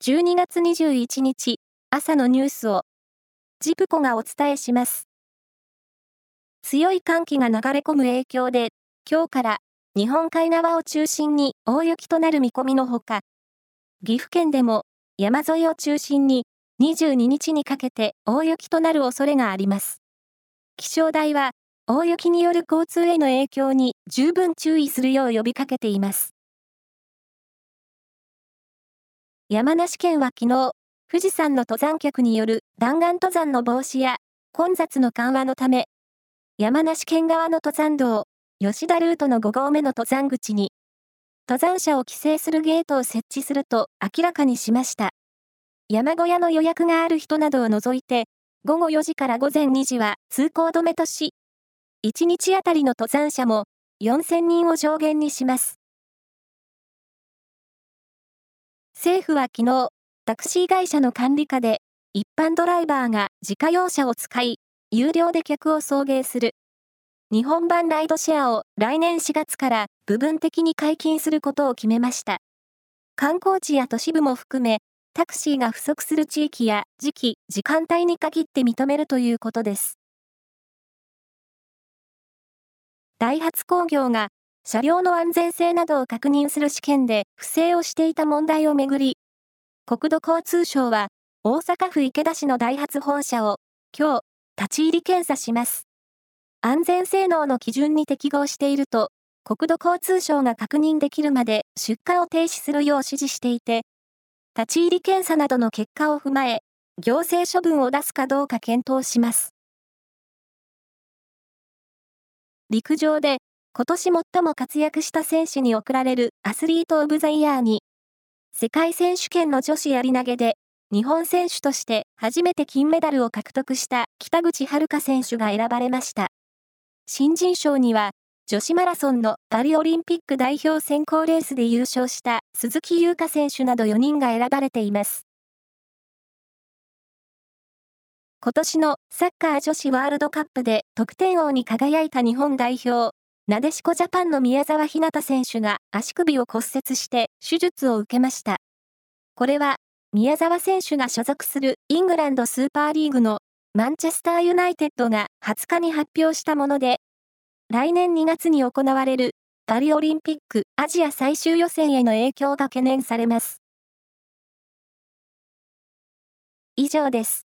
12月21日朝のニュースをジプコがお伝えします。強い寒気が流れ込む影響で今日から日本海側を中心に大雪となる見込みのほか岐阜県でも山沿いを中心に22日にかけて大雪となる恐れがあります。気象台は大雪による交通への影響に十分注意するよう呼びかけています。山梨県は昨日、富士山の登山客による弾丸登山の防止や混雑の緩和のため、山梨県側の登山道、吉田ルートの5合目の登山口に、登山者を規制するゲートを設置すると明らかにしました。山小屋の予約がある人などを除いて、午後4時から午前2時は通行止めとし、1日あたりの登山者も4000人を上限にします。政府は昨日、タクシー会社の管理下で、一般ドライバーが自家用車を使い、有料で客を送迎する。日本版ライドシェアを来年4月から部分的に解禁することを決めました。観光地や都市部も含め、タクシーが不足する地域や時期、時間帯に限って認めるということです。ダイハツ工業が車両の安全性などを確認する試験で不正をしていた問題をめぐり、国土交通省は大阪府池田市のダイハツ本社を今日立ち入り検査します。安全性能の基準に適合していると国土交通省が確認できるまで出荷を停止するよう指示していて、立ち入り検査などの結果を踏まえ、行政処分を出すかどうか検討します。陸上で今年最も活躍した選手に贈られるアスリート・オブ・ザ・イヤーに、世界選手権の女子やり投げで、日本選手として初めて金メダルを獲得した北口榛花選手が選ばれました。新人賞には、女子マラソンのパリオリンピック代表選考レースで優勝した鈴木優花選手など4人が選ばれています。今年のサッカー女子ワールドカップで得点王に輝いた日本代表、なでしこジャパンの宮沢ひなた選手が足首を骨折して手術を受けました。これは、宮沢選手が所属するイングランドスーパーリーグのマンチェスターユナイテッドが20日に発表したもので、来年2月に行われるパリオリンピックアジア最終予選への影響が懸念されます。以上です。